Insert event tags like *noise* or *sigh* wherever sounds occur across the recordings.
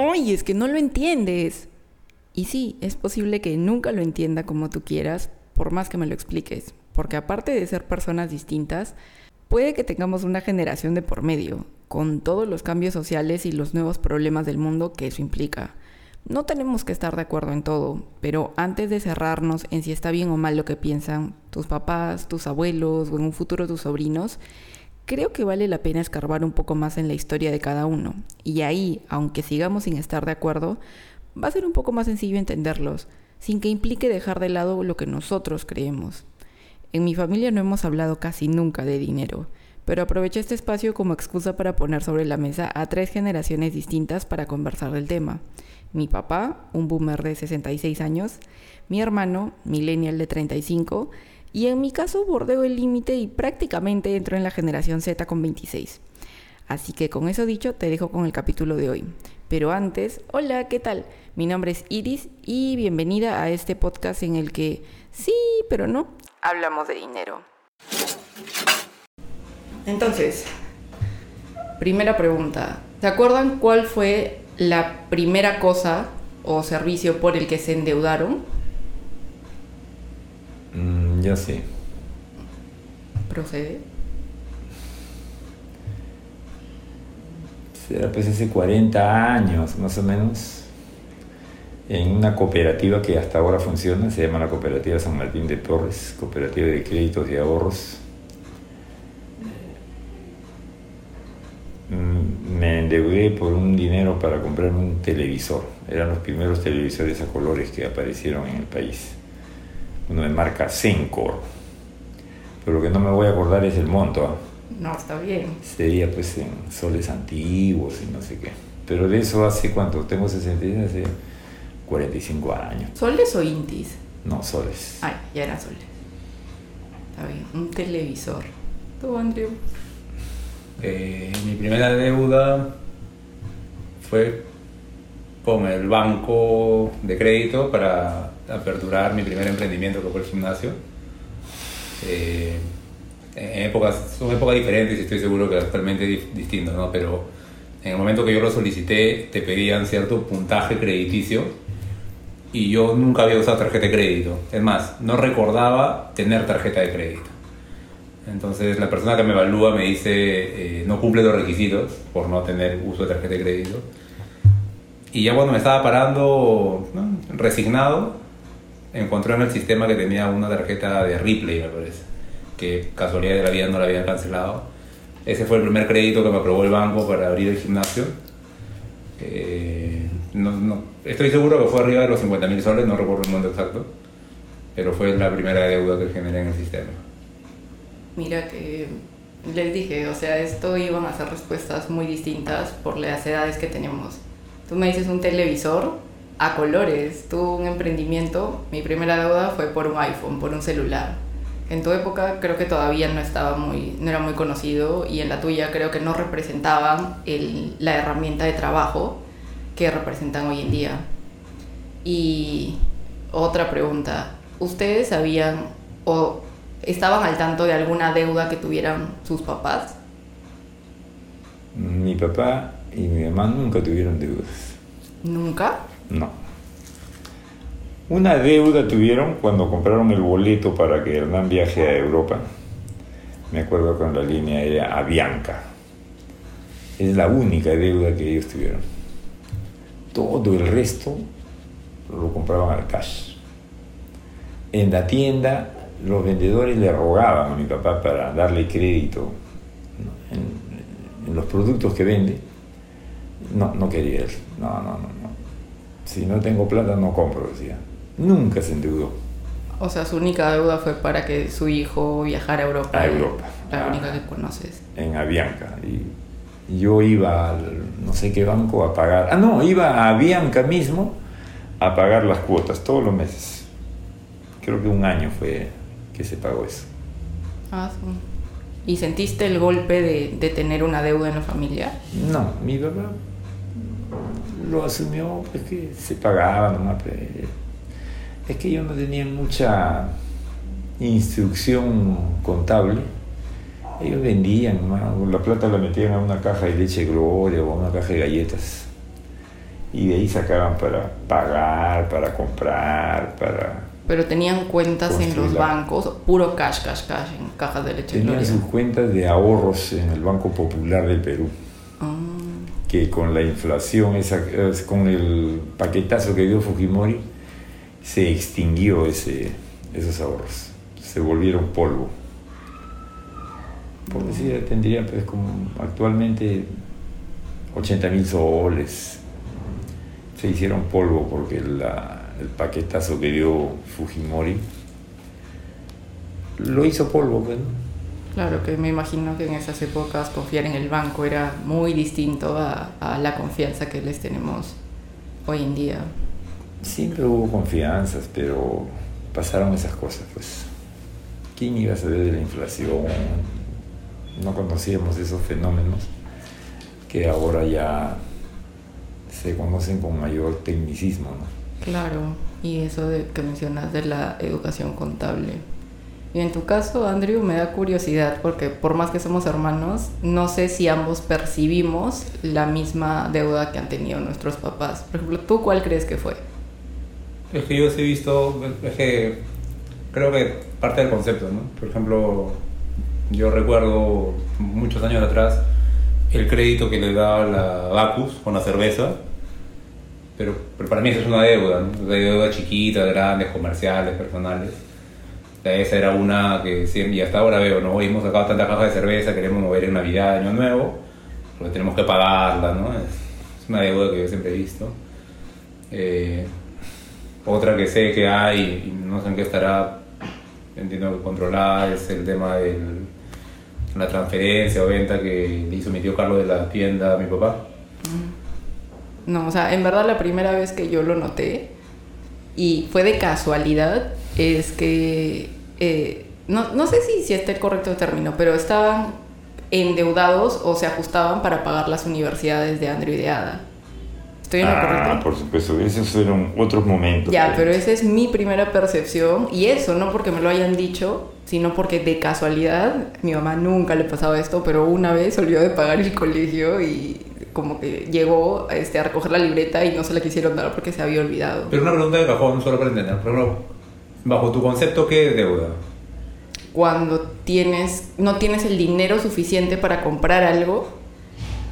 ¡Ay, es que no lo entiendes! Y sí, es posible que nunca lo entienda como tú quieras, por más que me lo expliques, porque aparte de ser personas distintas, puede que tengamos una generación de por medio, con todos los cambios sociales y los nuevos problemas del mundo que eso implica. No tenemos que estar de acuerdo en todo, pero antes de cerrarnos en si está bien o mal lo que piensan tus papás, tus abuelos o en un futuro tus sobrinos, creo que vale la pena escarbar un poco más en la historia de cada uno. Y ahí, aunque sigamos sin estar de acuerdo, va a ser un poco más sencillo entenderlos, sin que implique dejar de lado lo que nosotros creemos. En mi familia no hemos hablado casi nunca de dinero, pero aproveché este espacio como excusa para poner sobre la mesa a tres generaciones distintas para conversar del tema mi papá, un boomer de 66 años, mi hermano, millennial de 35, y en mi caso bordeo el límite y prácticamente entro en la generación Z con 26. Así que con eso dicho, te dejo con el capítulo de hoy. Pero antes, hola, ¿qué tal? Mi nombre es Iris y bienvenida a este podcast en el que sí, pero no, hablamos de dinero. Entonces, primera pregunta. ¿Se acuerdan cuál fue la primera cosa o servicio por el que se endeudaron? Mm, ya sé. ¿Procede? Será pues hace 40 años, más o menos, en una cooperativa que hasta ahora funciona, se llama la Cooperativa San Martín de Torres, Cooperativa de Créditos y Ahorros Mm, me endeudé por un dinero para comprar un televisor. Eran los primeros televisores a colores que aparecieron en el país. Uno de marca Sencor. Pero lo que no me voy a acordar es el monto. ¿ah? No, está bien. Sería pues en soles antiguos y no sé qué. Pero de eso hace cuánto? Tengo 66, hace 45 años. ¿Soles o intis? No, soles. Ay, ya eran soles. Está bien. Un televisor. ¿Tú, Andrew? Eh, mi primera deuda fue con el banco de crédito para aperturar mi primer emprendimiento que fue el gimnasio. Eh, en épocas, son épocas diferentes y estoy seguro que actualmente es distinto, ¿no? pero en el momento que yo lo solicité te pedían cierto puntaje crediticio y yo nunca había usado tarjeta de crédito. Es más, no recordaba tener tarjeta de crédito. Entonces la persona que me evalúa me dice eh, no cumple los requisitos por no tener uso de tarjeta de crédito. Y ya cuando me estaba parando, resignado, encontré en el sistema que tenía una tarjeta de Ripley, me parece, que casualidad de la vida no la habían cancelado. Ese fue el primer crédito que me aprobó el banco para abrir el gimnasio. Eh, no, estoy seguro que fue arriba de los 50 mil soles, no recuerdo el monto exacto, pero fue la primera deuda que generé en el sistema mira que les dije, o sea, esto iban a ser respuestas muy distintas por las edades que tenemos. Tú me dices un televisor a colores, tú un emprendimiento, mi primera deuda fue por un iPhone, por un celular. En tu época creo que todavía no estaba muy, no era muy conocido y en la tuya creo que no representaban el, la herramienta de trabajo que representan hoy en día. Y otra pregunta, ¿ustedes sabían o estaban al tanto de alguna deuda que tuvieran sus papás? Mi papá y mi mamá nunca tuvieron deudas. ¿Nunca? No. Una deuda tuvieron cuando compraron el boleto para que Hernán viaje a Europa. Me acuerdo con la línea aérea Avianca. Es la única deuda que ellos tuvieron. Todo el resto lo compraban al cash. En la tienda los vendedores le rogaban a mi papá para darle crédito en, los productos que vende. No, no quería él. No, no, no, no. Si no tengo plata no compro, decía. Nunca se endeudó. O sea, su única deuda fue para que su hijo viajara a Europa. A Europa. La única que conoces. En Avianca. Y yo iba al no sé qué banco a pagar. Ah, no, iba a Avianca mismo a pagar las cuotas todos los meses. Creo que un año fue se pagó eso. Ah, ¿Y sentiste el golpe de, tener una deuda en la familia? No, mi papá lo asumió, pues que se pagaba nomás. Pues. Es que yo no tenía mucha instrucción contable. Ellos vendían, la plata la metían a una caja de leche Gloria o a una caja de galletas. y de ahí sacaban para pagar, para comprar, para... Pero tenían cuentas en los Construir bancos, puro cash, cash, cash, en cajas de leche Tenían Gloria. sus cuentas de ahorros en el Banco Popular del Perú, que con la inflación, esa, es- con el paquetazo que dio Fujimori, se extinguió ese, esos ahorros, se volvieron polvo. Por decir, tendrían pues como actualmente 80 mil soles, se hicieron polvo porque la- el paquetazo que dio Fujimori lo hizo polvo, pues, ¿no? Claro que me imagino que en esas épocas confiar en el banco era muy distinto a, a la confianza que les tenemos hoy en día. Siempre hubo confianzas, pero pasaron esas cosas, pues. ¿Quién iba a saber de la inflación? No conocíamos esos fenómenos que ahora ya se conocen con mayor tecnicismo, ¿no? Claro, y eso de, que mencionas de la educación contable. Y en tu caso, Andrew, me da curiosidad porque por más que somos hermanos, no sé si ambos percibimos la misma deuda que han tenido nuestros papás. Por ejemplo, ¿tú cuál crees que fue? Es que yo sí he visto, es que creo que parte del concepto, ¿no? Por ejemplo, yo recuerdo muchos años atrás el crédito que le daba la Bacus con la cerveza, pero, pero para mí eso es una deuda, ¿no? Una deuda chiquita, grandes, comerciales, personales. Esa era una que siempre, y hasta ahora veo, ¿no? Hemos sacado tantas cajas de cerveza, queremos mover en Navidad, Año Nuevo, porque tenemos que pagarla, ¿no? Es, una deuda que yo siempre he visto. Eh, otra que sé que hay, y no sé en qué estará, entiendo que controlada, es el tema de la transferencia o venta que hizo mi tío Carlos de la tienda a mi papá. No, o sea, en verdad la primera vez que yo lo noté, y fue de casualidad, es que, eh, no, no sé si, si correcto el término, pero estaban endeudados o se ajustaban para pagar las universidades de Andrew y de Ada. ¿Estoy en lo Ah, correcto? por supuesto, esos fueron otros momentos. Ya, pero esa es mi primera percepción y eso no porque me lo hayan dicho, sino porque de casualidad mi mamá nunca le pasaba esto, pero una vez olvidó de pagar el colegio y como que llegó este, a recoger la libreta y no se la quisieron dar porque se había olvidado. Pero una pregunta de cajón, solo para entender. Por ejemplo, bajo tu concepto, ¿qué es deuda? Cuando tienes, no tienes el dinero suficiente para comprar algo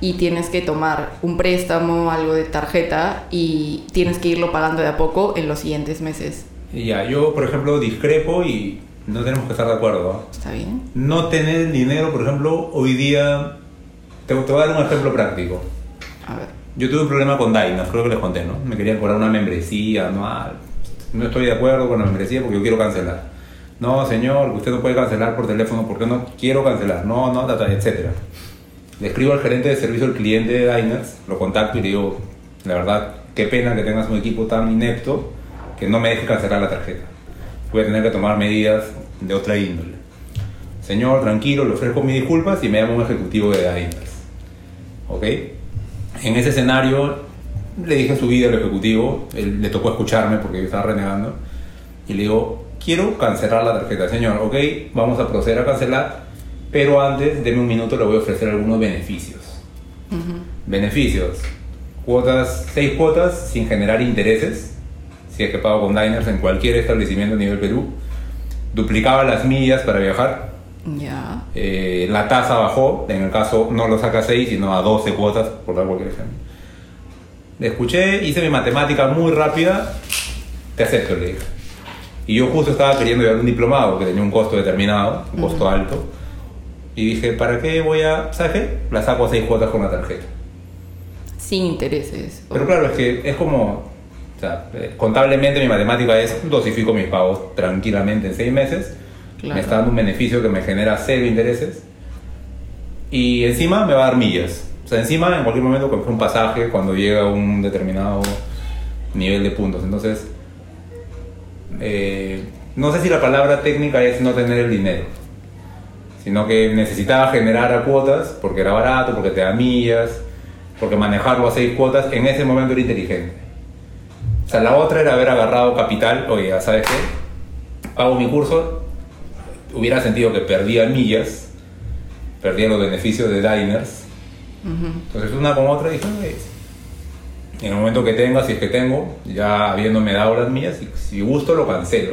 y tienes que tomar un préstamo, algo de tarjeta y tienes que irlo pagando de a poco en los siguientes meses. Ya, yo, por ejemplo, discrepo y no tenemos que estar de acuerdo. ¿Está bien? No tener dinero, por ejemplo, hoy día... Te, te voy a dar un ejemplo práctico. A ver. Yo tuve un problema con Dynas, creo que les conté, ¿no? Me querían cobrar una membresía anual. No estoy de acuerdo con la membresía porque yo quiero cancelar. No, señor, usted no puede cancelar por teléfono porque no quiero cancelar. No, no, etcétera. Le escribo al gerente de servicio al cliente de Diners, lo contacto y le digo, la verdad, qué pena que tengas un equipo tan inepto que no me deje cancelar la tarjeta. Voy a tener que tomar medidas de otra índole. Señor, tranquilo, le ofrezco mis disculpas y me llama un ejecutivo de Diners. ¿Ok? En ese escenario le dije su vida al ejecutivo, él le tocó escucharme porque yo estaba renegando, y le digo, quiero cancelar la tarjeta, señor, ok, vamos a proceder a cancelar, pero antes, deme un minuto, le voy a ofrecer algunos beneficios. Beneficios, cuotas, seis cuotas sin generar intereses, si es que pago con Diners en cualquier establecimiento a nivel Perú, duplicaba las millas para viajar, Ya. eh, la tasa bajó, en el caso no lo saca a 6, sino a 12 cuotas, por dar cualquier ejemplo. Le escuché, hice mi matemática muy rápida, te acepto, le dije. Y yo justo estaba queriendo llevar un diplomado que tenía un costo determinado, un costo alto. Y dije, ¿para qué voy a, ¿sabes qué? La saco a 6 cuotas con la tarjeta. Sin intereses. Pero claro, es que es como, o sea, eh, contablemente mi matemática es dosifico mis pagos tranquilamente en 6 meses. Claro. Me está dando un beneficio que me genera cero intereses. Y encima me va a dar millas. O sea, encima en cualquier momento compro un pasaje cuando llega a un determinado nivel de puntos. Entonces, eh, no sé si la palabra técnica es no tener el dinero, sino que necesitaba generar a cuotas porque era barato, porque te da millas, porque manejarlo a seis cuotas en ese momento era inteligente. O sea, la otra era haber agarrado capital, oye, ¿sabes qué? Pago mi curso, hubiera sentido que perdía millas, perdía los beneficios de Diners. Entonces una con otra dije, "Oye, En el momento que tenga, si es que tengo, ya habiéndome dado las mías, si, si gusto lo cancelo.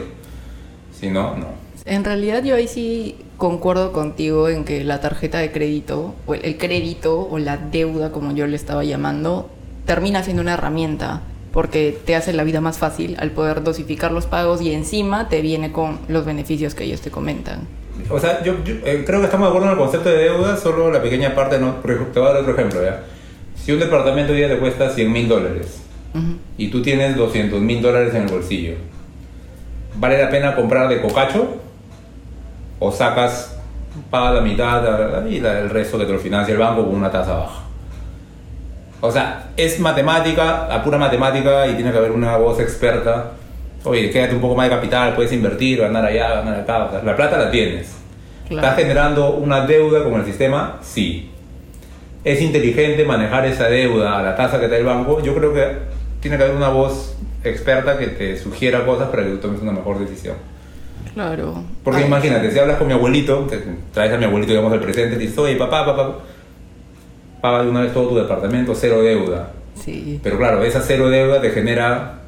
Si no, no. En realidad yo ahí sí concuerdo contigo en que la tarjeta de crédito, o el crédito o la deuda, como yo le estaba llamando, termina siendo una herramienta porque te hace la vida más fácil al poder dosificar los pagos y encima te viene con los beneficios que ellos te comentan. O sea, yo, yo, eh, creo que estamos de acuerdo en el concepto de deuda, solo la pequeña parte, no, te voy a dar otro ejemplo, ¿ya? Si un departamento hoy día te cuesta 100 mil dólares Ujú. y tú tienes 200 mil dólares en el bolsillo, ¿vale la pena comprar de cocacho? ¿O sacas, pagas la mitad y el resto que te lo financia el banco con una tasa baja? O sea, es matemática, a pura matemática, y tiene que haber una voz experta. Oye, quédate un poco más de capital, puedes invertir, ganar allá, ganar acá. O sea, la plata la tienes. Claro. ¿Estás generando una deuda con el sistema? Sí. ¿Es inteligente manejar esa deuda a la tasa que te da el banco? Yo creo que tiene que haber una voz experta que te sugiera cosas para que tú tomes una mejor decisión. Claro. Porque Ay, imagínate, si hablas con mi abuelito, te traes a mi abuelito, digamos, al presente, y dices, oye, papá, papá, paga de una vez todo tu departamento, cero deuda. Sí. Pero claro, esa cero deuda te genera,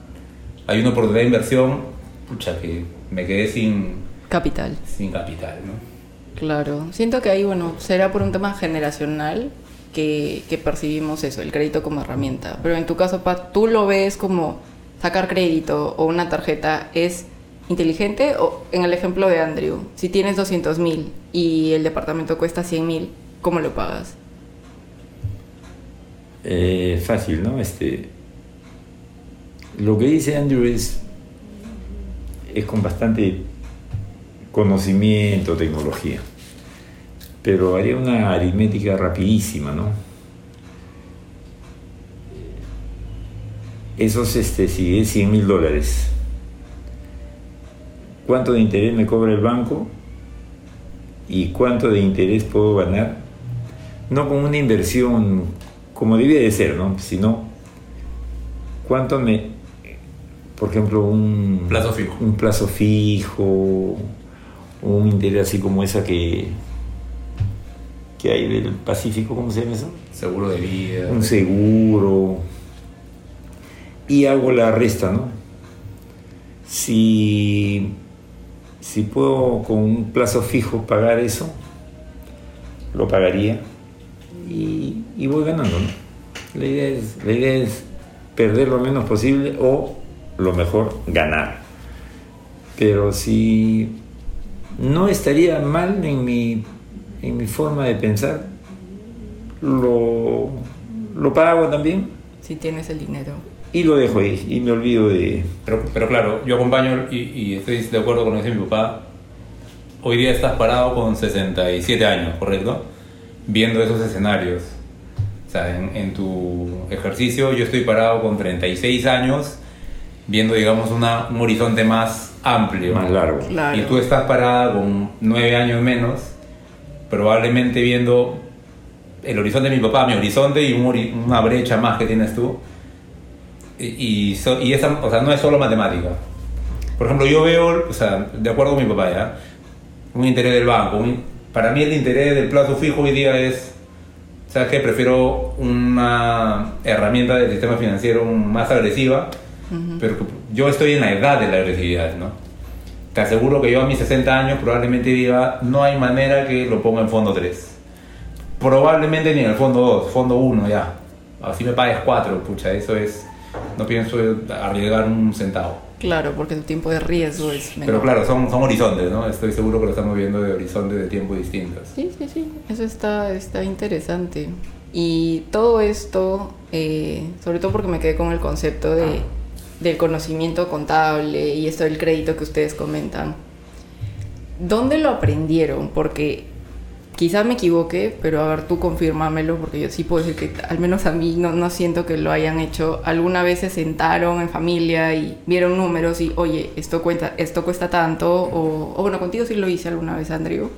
hay una oportunidad de inversión, pucha, que me quedé sin, Capital. sin capital, ¿no? Claro. Siento que ahí, bueno, será por un tema generacional que, que percibimos eso, el crédito como herramienta. Pero en tu caso, Pat, ¿tú lo ves como sacar crédito o una tarjeta es inteligente? O en el ejemplo de Andrew, si tienes 200 mil y el departamento cuesta 100 mil, ¿cómo lo pagas? Eh, fácil, ¿no? Este, lo que dice Andrew es, es con bastante conocimiento, tecnología, pero haría una aritmética rapidísima, ¿no? Esos, este, si es 100 mil dólares, ¿cuánto de interés me cobra el banco? ¿Y cuánto de interés puedo ganar? No con una inversión como debía de ser, ¿no? Sino, ¿cuánto me, por ejemplo, un Plazo fijo. un plazo fijo, un interés así como esa que, que hay del Pacífico, ¿cómo se llama eso? Seguro de vida. Un seguro. Y hago la resta, ¿no? Si, si puedo con un plazo fijo pagar eso, lo pagaría y, y voy ganando, ¿no? La idea, es, la idea es perder lo menos posible o lo mejor ganar. Pero si no estaría mal en mi, en mi forma de pensar, lo, lo pago también Si tienes el dinero. y lo dejo ahí y me olvido de... Pero, pero claro, yo acompaño y, y estoy de acuerdo con lo que dice mi papá. Hoy día estás parado con 67 años, ¿correcto? Viendo esos escenarios. O sea, en, en tu ejercicio yo estoy parado con 36 años, viendo, digamos, una, un horizonte más amplio. más largo. Claro. Y tú estás parada con 9 años menos, probablemente viendo el horizonte de mi papá, mi horizonte y un una brecha más que tienes tú. Y, y, so- y esa, o sea, no es solo matemática. Por ejemplo, yo veo, o sea, de acuerdo con mi papá, ¿ya? Un interés del banco. un- para mí el interés del plazo fijo hoy día es, ¿sabes qué? Prefiero una herramienta del sistema financiero más agresiva, pero yo estoy en la edad de la agresividad, ¿no? Te aseguro que yo a mis 60 años probablemente diga, no hay manera que lo ponga en fondo 3. Probablemente ni en el fondo 2, fondo 1 ya. Así me pagues 4, pucha, eso es... No pienso arriesgar un centavo. Claro, porque tu tiempo de riesgo es menor. Pero claro, son, son horizontes, ¿no? Estoy seguro que lo estamos viendo de horizontes de tiempo distintos. Sí, sí, sí, eso está, está interesante. Y todo esto, eh, sobre todo porque me quedé con el concepto de, del conocimiento contable y esto del crédito que ustedes comentan. ¿Dónde lo aprendieron? Porque quizás me equivoque, pero a ver, tú confírmamelo, porque yo sí puedo decir que al menos a mí no, no siento que lo hayan hecho. Alguna vez se sentaron en familia y vieron números y, oye, esto, cuenta, esto cuesta tanto, o, o bueno, contigo sí lo hice alguna vez, Andrew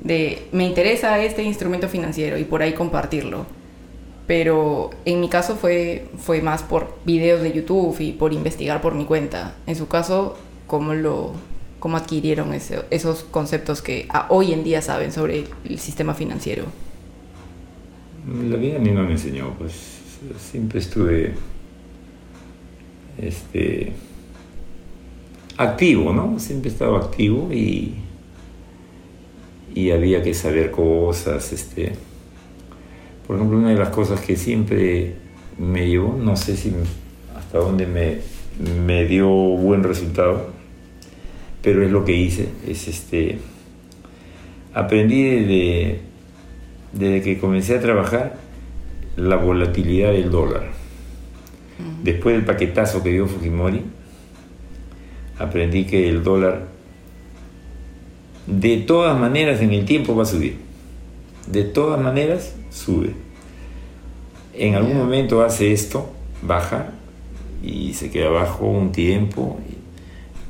de me interesa este instrumento financiero y por ahí compartirlo. Pero en mi caso fue, fue más por videos de YouTube y por investigar por mi cuenta. En su caso, ¿cómo, lo, cómo adquirieron esos conceptos que hoy en día saben sobre el sistema financiero? La vida a mí no me enseñó, pues siempre estuve este, activo, ¿no? Siempre he estado activo y, y había que saber cosas. Este. Por ejemplo, una de las cosas que siempre me llevó, no sé si hasta dónde me, me dio buen resultado, pero es lo que hice, es este, aprendí desde, desde que comencé a trabajar la volatilidad del dólar. Después del paquetazo que dio Fujimori, aprendí que el dólar de todas maneras en el tiempo va a subir. De todas maneras sube. En algún momento hace esto, baja y se queda abajo un tiempo,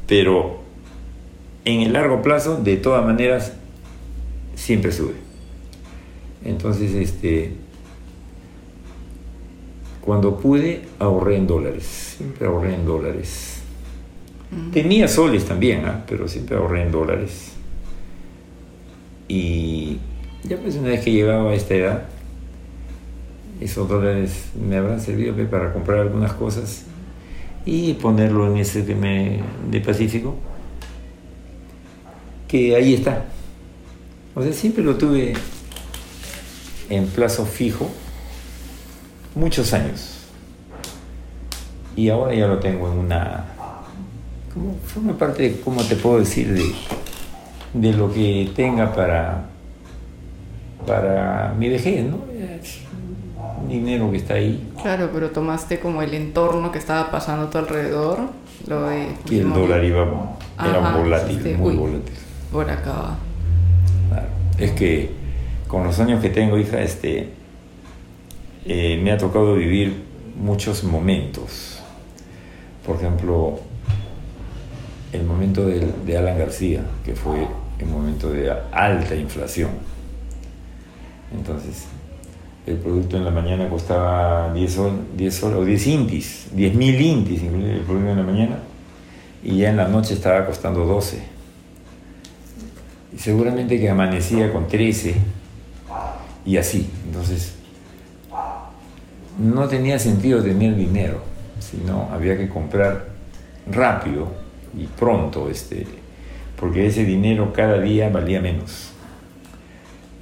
pero en el largo plazo, de todas maneras, siempre sube. Entonces, este, cuando pude, ahorré en dólares, siempre ahorré en dólares. Tenía soles también, ¿ah? pero siempre ahorré en dólares. Y ya pues una vez que llegaba a esta edad, esos dólares me habrán servido para comprar algunas cosas y ponerlo en ese de Pacífico, que ahí está. O sea, siempre lo tuve en plazo fijo muchos años. Y ahora ya lo tengo en una... Como forma parte ¿cómo te puedo decir? De, de lo que tenga para, para mi vejez, ¿no? dinero que está ahí. Claro, pero tomaste como el entorno que estaba pasando a tu alrededor, lo de... Y el dólar iba, era volátil, muy volátil. Por acá Es que con los años que tengo, hija, este, eh, me ha tocado vivir muchos momentos. Por ejemplo, el momento de, de Alan García, que fue el momento de alta inflación. Entonces, el producto en la mañana costaba 10 sol, 10 sol o 10 intis, 10 mil intis el producto en la mañana, y ya en la noche estaba costando 12. Y seguramente que amanecía con 13 y así. Entonces, no tenía sentido tener dinero, sino había que comprar rápido y pronto, este, porque ese dinero cada día valía menos.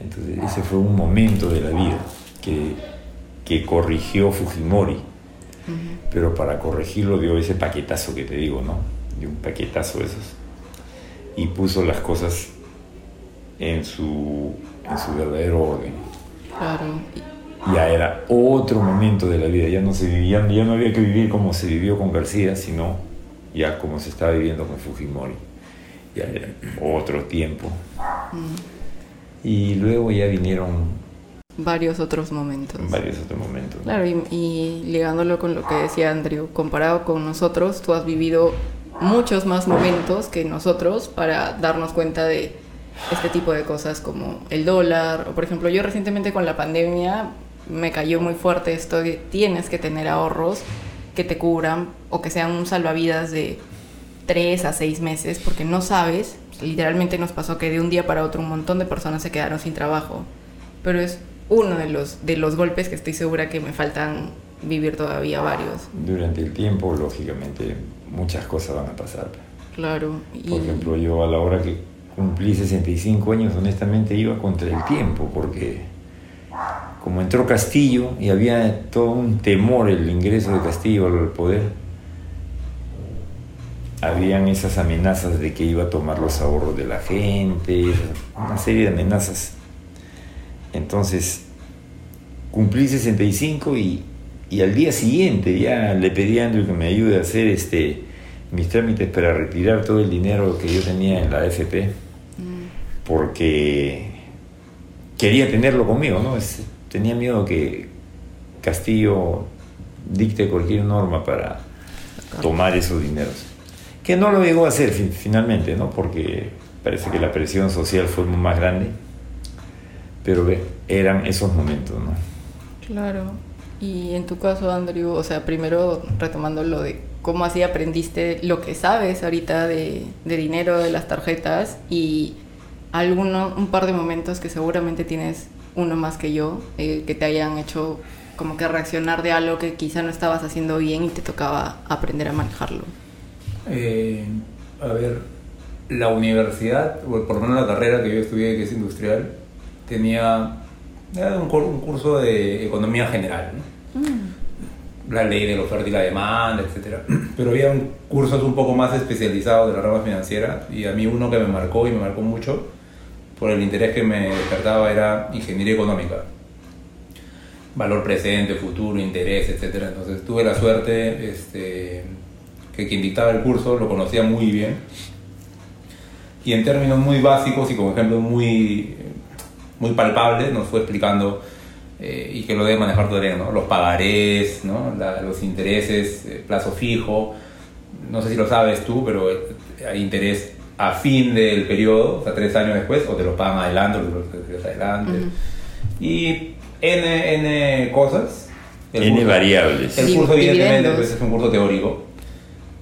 Entonces, ese fue un momento de la vida que, corrigió Fujimori. Pero para corregirlo dio ese paquetazo que te digo, ¿no? Dio un paquetazo de esos. Y puso las cosas en su, en su verdadero orden. Claro. Ya era otro momento de la vida, ya no, se vivía, ya no había que vivir como se vivió con García, sino ya como se estaba viviendo con Fujimori. Ya era otro tiempo. Y luego ya vinieron varios otros momentos. Varios otros momentos. Claro, y, y, ligándolo con lo que decía Andrew, comparado con nosotros, tú has vivido muchos más momentos que nosotros para darnos cuenta de este tipo de cosas como el dólar, o por ejemplo, yo recientemente con la pandemia me cayó muy fuerte esto de tienes que tener ahorros que te cubran o que sean un salvavidas de tres a seis meses, porque no sabes, literalmente nos pasó que de un día para otro un montón de personas se quedaron sin trabajo, pero es uno de los, de los golpes que estoy segura que me faltan vivir todavía varios. Durante el tiempo, lógicamente, muchas cosas van a pasar. Claro. Por ejemplo, yo a la hora que cumplí 65 años, honestamente iba contra el tiempo, porque como entró Castillo y había todo un temor el ingreso de Castillo al poder, habían esas amenazas de que iba a tomar los ahorros de la gente, una serie de amenazas entonces, cumplí 65 y, y al día siguiente ya le pedí a Andrew que me ayude a hacer este, mis trámites para retirar todo el dinero que yo tenía en la AFP, mm. porque quería tenerlo conmigo, ¿no? tenía miedo que Castillo dicte cualquier norma para tomar esos dineros. Que no lo llegó a hacer finalmente, ¿no? Porque parece que la presión social fue más grande pero eran esos momentos, ¿no? Claro. Y en tu caso, Andrew, o sea, primero retomando lo de cómo así aprendiste lo que sabes ahorita de, de dinero, de las tarjetas y alguno, un par de momentos que seguramente tienes uno más que yo, eh, que te hayan hecho como que reaccionar de algo que quizá no estabas haciendo bien y te tocaba aprender a manejarlo? Eh, a ver, la universidad, o por lo menos la carrera que yo estudié, que es industrial, tenía era un, cur- un curso de economía general, ¿no? la ley de la oferta y la demanda, etc. Pero había un- cursos un poco más especializados de la rama financiera y a mí uno que me marcó y me marcó mucho por el interés que me despertaba era ingeniería económica. Valor presente, futuro, interés, etc. Entonces tuve la suerte este, que quien dictaba el curso lo conocía muy bien y en términos muy básicos y con ejemplos muy, muy palpables nos fue explicando eh, y que lo debe manejar todavía, ¿no? Los pagarés, ¿no? La- los intereses, eh, plazo fijo. No sé si lo sabes tú, pero hay interés a fin del periodo, o sea, tres años después, o te lo pagan adelante, o te lo lo adelante. Y N, N cosas. El N curso- variables. El curso, evidentemente, pues, es un curso teórico.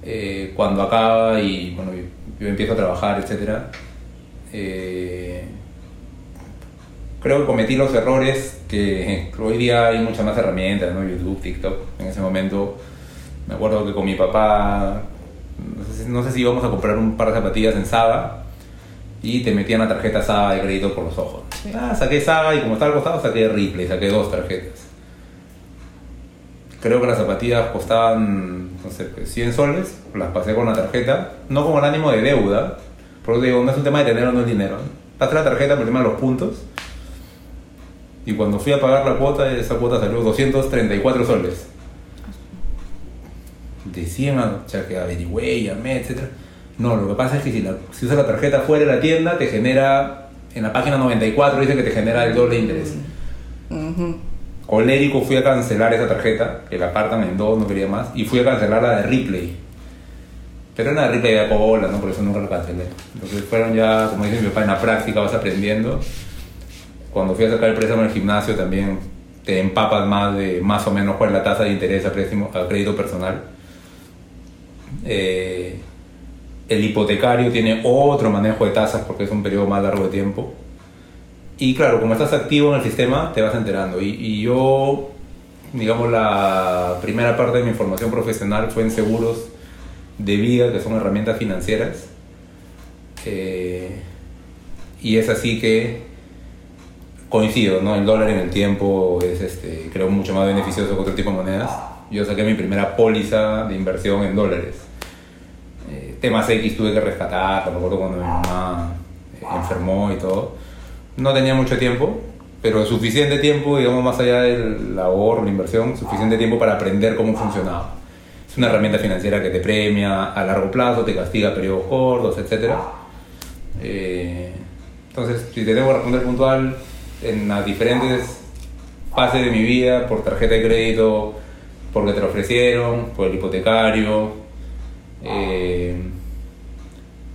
Eh, cuando acaba y bueno, yo, yo empiezo a trabajar, etc. eh, creo que cometí los errores que *laughs* hoy día hay muchas más herramientas, ¿no? YouTube, TikTok. En ese momento me acuerdo que con mi papá, no sé, si- no sé si íbamos a comprar un par de zapatillas en Saba y te metían la tarjeta Saba de crédito por los ojos. Ah, saqué Saba y como estaba al costado saqué Ripley, saqué dos tarjetas. Creo que las zapatillas costaban, no sé, pues, 100 soles, las pasé con la tarjeta, no con el ánimo de deuda, por eso digo, no es un tema de tener o no el dinero. Pasé la tarjeta por el los puntos y cuando fui a pagar la cuota, esa cuota salió 234 soles. Decían, o sea, que averigüé, llamé, etc. No, lo que pasa es que si, usas la tarjeta fuera de la tienda, te genera, en la página 94 dice que te genera el doble de interés. Colérico fui a cancelar esa tarjeta, que la apartan en dos, no quería más, y fui a cancelar la de Ripley. Pero era una Ripley de cola, ¿no? Por eso nunca la cancelé. Entonces fueron ya, como dice mi papá, en la práctica vas aprendiendo. Cuando fui a sacar el préstamo en el gimnasio también te empapas más de más o menos cuál es la tasa de interés a, préstamo, a crédito personal. Eh, el hipotecario tiene otro manejo de tasas porque es un periodo más largo de tiempo. Y claro, como estás activo en el sistema, te vas enterando. Y, y yo, digamos, la primera parte de mi formación profesional fue en seguros de vida, que son herramientas financieras. Eh, y es así que coincido, ¿no? El dólar en el tiempo es, este, creo, mucho más beneficioso que otro tipo de monedas. Yo saqué mi primera póliza de inversión en dólares. Eh, temas X tuve que rescatar, me acuerdo cuando mi mamá enfermó y todo. No tenía mucho tiempo, pero suficiente tiempo, digamos, más allá del ahorro, la inversión, suficiente tiempo para aprender cómo funcionaba. Es una herramienta financiera que te premia a largo plazo, te castiga periodos cortos, etc. Eh, entonces, si te que responder puntual, en las diferentes fases de mi vida, por tarjeta de crédito, porque te lo ofrecieron, por el hipotecario, eh,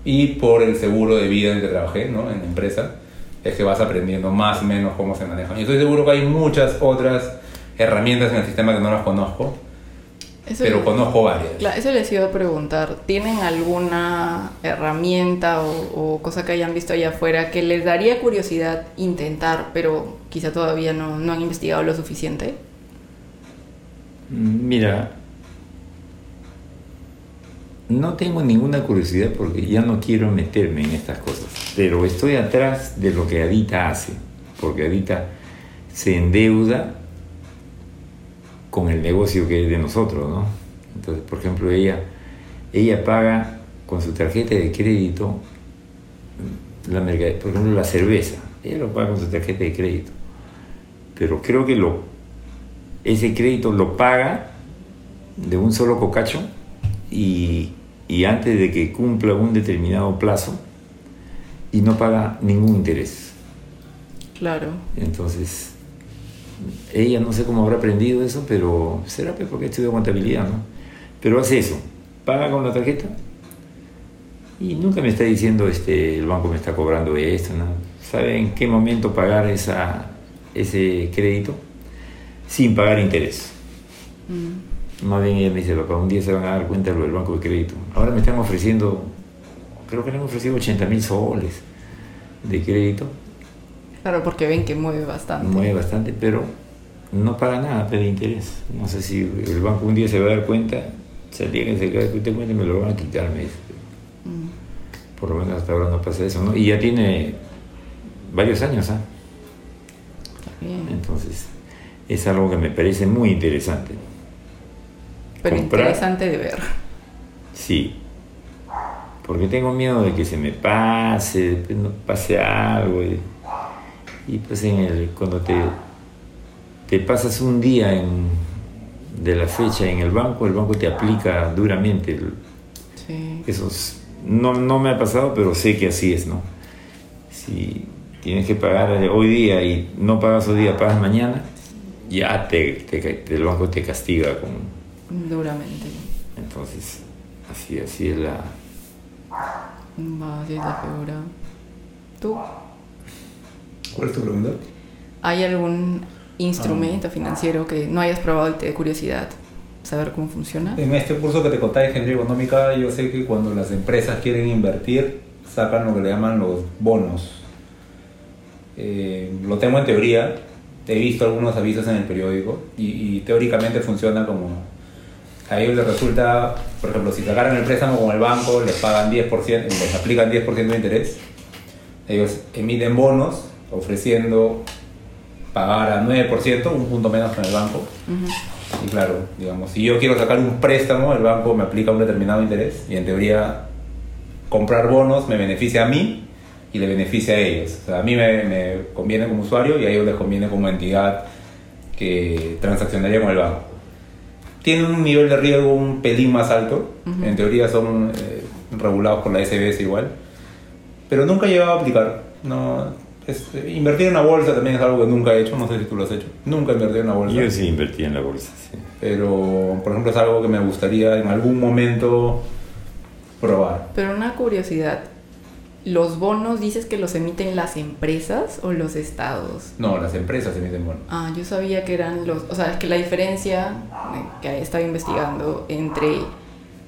y por el seguro de vida en que trabajé, ¿no? en la empresa, es que vas aprendiendo más o menos cómo se manejan. Y estoy seguro que hay muchas otras herramientas en el sistema que no las conozco, Eso, pero conozco varias. Claro, eso les iba a preguntar. ¿Tienen alguna herramienta o, o cosa que hayan visto allá afuera que les daría curiosidad intentar, pero quizá todavía no, no han investigado lo suficiente? Mira, no tengo ninguna curiosidad porque ya no quiero meterme en estas cosas, pero estoy atrás de lo que Adita hace, porque Adita se endeuda con el negocio que es de nosotros, ¿no? Entonces, por ejemplo, ella, ella paga con su tarjeta de crédito, la por ejemplo, la cerveza, ella lo paga con su tarjeta de crédito, pero creo que lo, ese crédito lo paga de un solo cocacho y, y antes de que cumpla un determinado plazo y no paga ningún interés. Claro. Entonces, ella no sé cómo habrá aprendido eso, pero será pues porque estudió contabilidad, ¿no? Pero hace eso, paga con la tarjeta y nunca me está diciendo este, el banco me está cobrando esto, ¿no? ¿Sabe en qué momento pagar esa, ese crédito sin pagar interés? Mm. Más bien ella me dice, papá, un día se van a dar cuenta de lo del banco de crédito. Ahora me están ofreciendo, creo que le han ofrecido 80 mil soles de crédito. Claro, porque ven que mueve bastante. Mueve bastante, pero no paga nada de interés. No sé si el banco un día se va a dar cuenta, se día que se cae cuenta y me lo van a quitar, me dice. Mm. Por lo menos hasta ahora no pasa eso, ¿no? Y ya tiene varios años, ¿ah? Bien. Entonces, es algo que me parece muy interesante. Pero comprar- interesante de ver. Sí. Porque tengo miedo de que se me pase, después no pase algo. Y, y pues en el, cuando te, te pasas un día en- de la fecha en el banco, el banco te aplica duramente. el- Sí. Esos, no, no me ha pasado, pero sé que así es, ¿no? Si tienes que pagar hoy día y no pagas hoy día, pagas mañana, ya te, te- el banco te castiga con, Duramente. entonces, así, así es la... Va, así es la figura. ¿Tú? ¿Cuál es tu pregunta? ¿Hay algún instrumento Ah. financiero que no hayas probado y te dé curiosidad saber cómo funciona? En este curso que te contaba de ingeniería económica, yo sé que cuando las empresas quieren invertir, sacan lo que le llaman los bonos. Eh, lo tengo en teoría, he visto algunos avisos en el periódico y, y teóricamente funciona como... A ellos les resulta, por ejemplo, si sacaran el préstamo con el banco, les pagan 10%, les aplican 10% de interés. Ellos emiten bonos ofreciendo pagar a 9%, un punto menos en el banco. Y claro, digamos, si yo quiero sacar un préstamo, el banco me aplica un determinado interés y en teoría comprar bonos me beneficia a mí y le beneficia a ellos. O sea, a mí me, me conviene como usuario y a ellos les conviene como entidad que transaccionaría con el banco. Tienen un nivel de riesgo un pelín más alto, Ujú. en teoría son eh, regulados por la SBS igual, pero nunca he llegado a aplicar. No, es- invertir en una bolsa también es algo que nunca he hecho, no sé si tú lo has hecho. Nunca he invertido en una bolsa. Yo sí invertí en la bolsa, sí. Pero, por ejemplo, es algo que me gustaría en algún momento probar. Pero una curiosidad. ¿Los bonos dices que los emiten las empresas o los estados? No, las empresas emiten bonos. Ah, yo sabía que eran los... O sea, es que la diferencia eh, que estaba investigando entre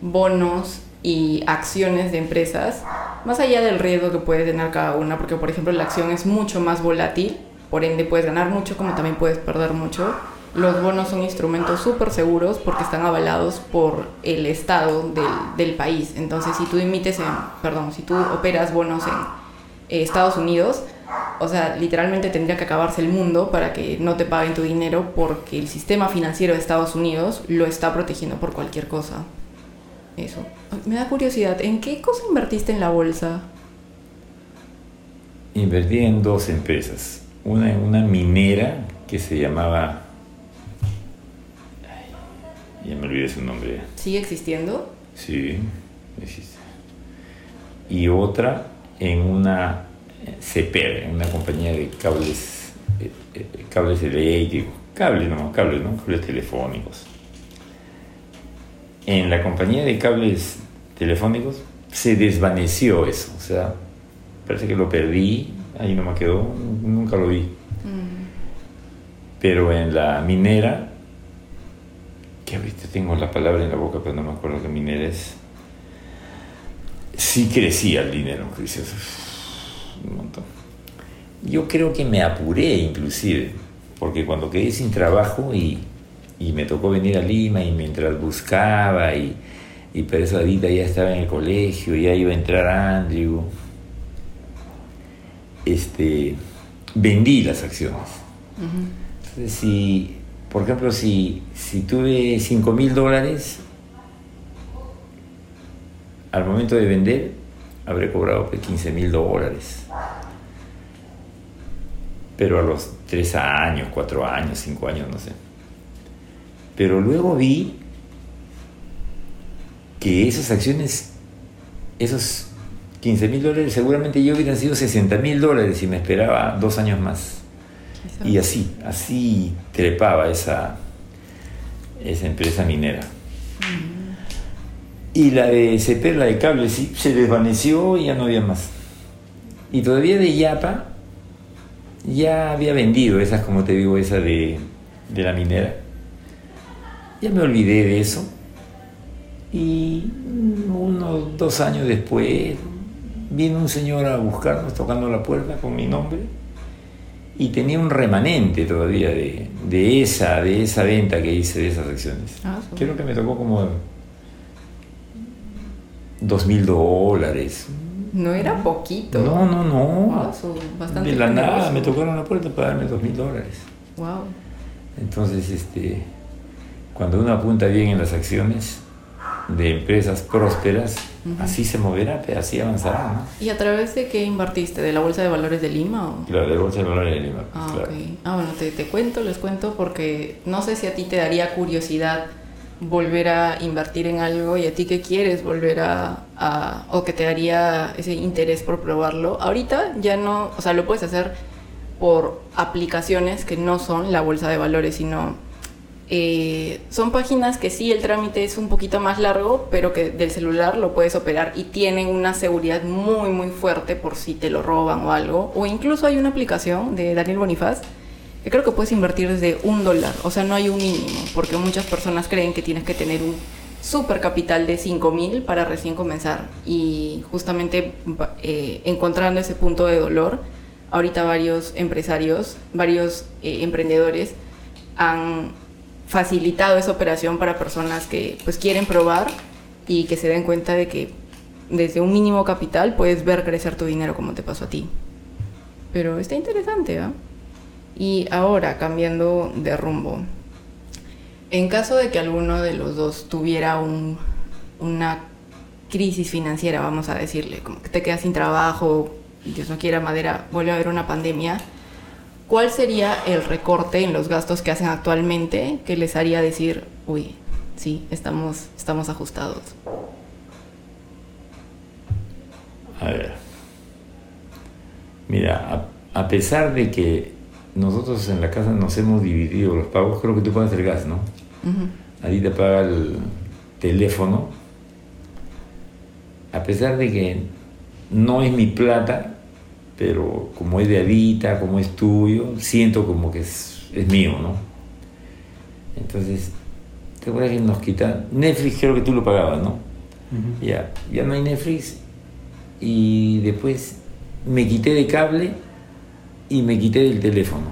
bonos y acciones de empresas, más allá del riesgo que puede tener cada una, porque por ejemplo la acción es mucho más volátil, por ende puedes ganar mucho como también puedes perder mucho. Los bonos son instrumentos súper seguros porque están avalados por el Estado del, del país. Entonces, si tú emites en, perdón, si tú operas bonos en eh, Estados Unidos, o sea, literalmente tendría que acabarse el mundo para que no te paguen tu dinero porque el sistema financiero de Estados Unidos lo está protegiendo por cualquier cosa. Eso. Me da curiosidad, ¿en qué cosa invertiste en la bolsa? Invertí en dos empresas. Una en una minera que se llamaba... Ya me olvidé su nombre. ¿Sigue existiendo? Sí, existe. Y otra en una eh, CEPER, en una compañía de cables, eh, eh, cables eléctricos, cables, no, cables, ¿no? Cables telefónicos. En la compañía de cables telefónicos se desvaneció eso, o sea, parece que lo perdí, ahí no me quedó, nunca lo vi. Mm, Pero en la minera, que ahorita tengo la palabra en la boca, pero no me acuerdo qué minera es, sí crecía el dinero, creció un montón. Yo creo que me apuré inclusive, porque cuando quedé sin trabajo y, y me tocó venir a Lima y mientras buscaba y, y eso ahorita ya estaba en el colegio, ya iba a entrar Andrew, este, vendí las acciones. ujú. Entonces, si, por ejemplo, si, si tuve 5 mil dólares, al momento de vender, habré cobrado pues, 15 mil dólares. Pero a los 3 años, 4 años, 5 años, no sé. Pero luego vi que esas acciones, esos 15 mil dólares, seguramente yo hubieran sido 60 mil dólares si me esperaba dos años más. Y así, así trepaba esa, esa empresa minera. Y la de CEPER, la de cable, sí, se desvaneció y ya no había más. Y todavía de Yapa, ya había vendido esas, como te digo, esa de, de la minera. Ya me olvidé de eso. Y unos dos años después, vino un señor a buscarnos tocando la puerta con mi nombre y tenía un remanente todavía de, de esa, de esa venta que hice de esas acciones. Ah, sí. Creo que me tocó como dos mil dólares. No era poquito. No, no, no. Wow, bastante de la nada me tocaron la puerta para darme dos mil dólares. Wow. Entonces, este, cuando uno apunta bien en las acciones de empresas prósperas, así se moverá, así avanzará, ¿no? ¿Y a través de qué invertiste? ¿De la Bolsa de Valores de Lima? O? Claro, de Bolsa de Valores de Lima. pues, Ah, claro. Ah, bueno, te, te cuento, les cuento porque no sé si a ti te daría curiosidad volver a invertir en algo y a ti que quieres volver a, a- o que te daría ese interés por probarlo. Ahorita ya no, o sea, lo puedes hacer por aplicaciones que no son la bolsa de valores, sino eh, son páginas que sí el trámite es un poquito más largo, pero que del celular lo puedes operar y tienen una seguridad muy muy fuerte por si te lo roban o algo. O incluso hay una aplicación de Daniel Bonifaz que creo que puedes invertir desde un dólar, o sea, no hay un mínimo, porque muchas personas creen que tienes que tener un super capital de 5 mil para recién comenzar. Y justamente eh, encontrando ese punto de dolor, ahorita varios empresarios, varios eh, emprendedores han facilitado esa operación para personas que pues quieren probar y que se den cuenta de que desde un mínimo capital puedes ver crecer tu dinero como te pasó a ti. Pero está interesante, ¿ah? Y ahora, cambiando de rumbo, en caso de que alguno de los dos tuviera un- una crisis financiera, vamos a decirle, como que te quedas sin trabajo, Dios no quiera madera, vuelve a haber una pandemia, ¿cuál sería el recorte en los gastos que hacen actualmente que les haría decir, uy, sí, estamos, estamos ajustados? A ver. Mira, a, a pesar de que nosotros en la casa nos hemos dividido los pagos, creo que tú pagas el gas, ¿no? Ujú. A ti te paga el teléfono. A pesar de que no es mi plata, pero como es de Adita, como es tuyo, siento como que es, es mío, ¿no? Entonces, ¿te acuerdas que nos quitan? Netflix creo que tú lo pagabas, ¿no? Ya, ya no hay Netflix. Y después me quité de cable y me quité del teléfono.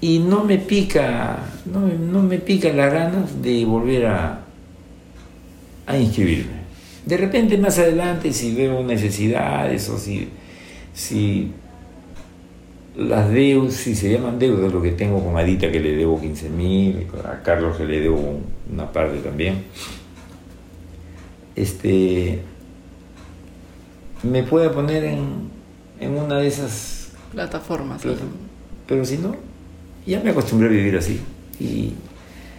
Y no me pica, no, me- no me pica las ganas de volver a, a inscribirme. De repente más adelante si veo necesidades o si, si las deudas, si se llaman deudas, lo que tengo con Adita que le debo 15 mil, a Carlos que le debo una parte también, este, me puede poner en, en una de esas Plataformas. sí. pero si no, ya me acostumbré a vivir así. Y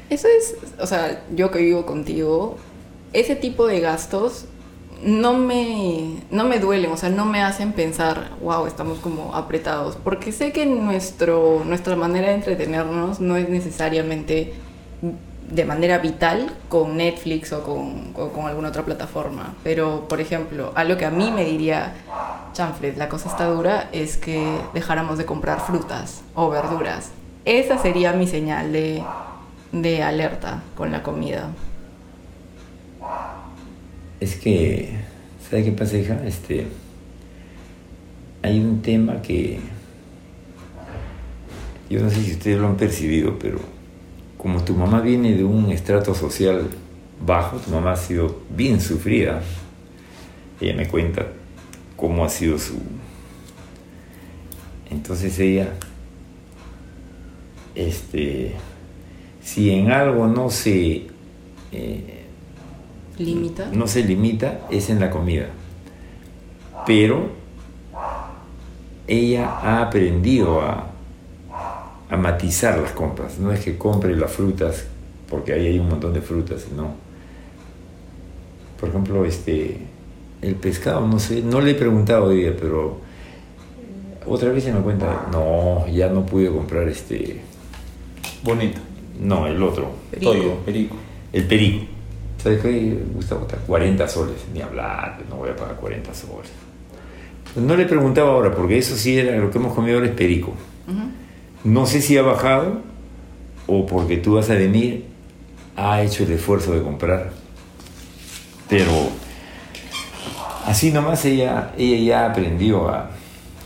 Eso es, o sea, yo que vivo contigo, ese tipo de gastos no me, no me duelen, o sea, no me hacen pensar, wow, estamos como apretados, porque sé que nuestro, nuestra manera de entretenernos no es necesariamente de manera vital con Netflix o con, o con alguna otra plataforma. Pero, por ejemplo, algo que a mí me diría, chanfles, la cosa está dura, es que dejáramos de comprar frutas o verduras. Esa sería mi señal de, de alerta con la comida. Es que, ¿sabe qué pasa, hija? Este, hay un tema que yo no sé si ustedes lo han percibido, pero como tu mamá viene de un estrato social bajo, tu mamá ha sido bien sufrida. Ella me cuenta cómo ha sido su... Entonces ella, este, si en algo no se... eh, ¿Limita? no se limita es en la comida. Pero ella ha aprendido a, a matizar las compras. No es que compre las frutas porque ahí hay un montón de frutas, sino, por ejemplo, este, el pescado, no sé, no le he preguntado hoy día, pero otra vez se me cuenta, no, ya no pude comprar este, Bonito. no, el otro, Perico. Toyo, perico. el perico. ¿Sabes qué, Gustavo? 40 soles, ni hablar, no voy a pagar 40 soles. No le preguntaba ahora, porque eso sí era lo que hemos comido ahora es perico. No sé si ha bajado o porque tú vas a venir, ha hecho el esfuerzo de comprar. Pero así nomás ella, ella ya aprendió a,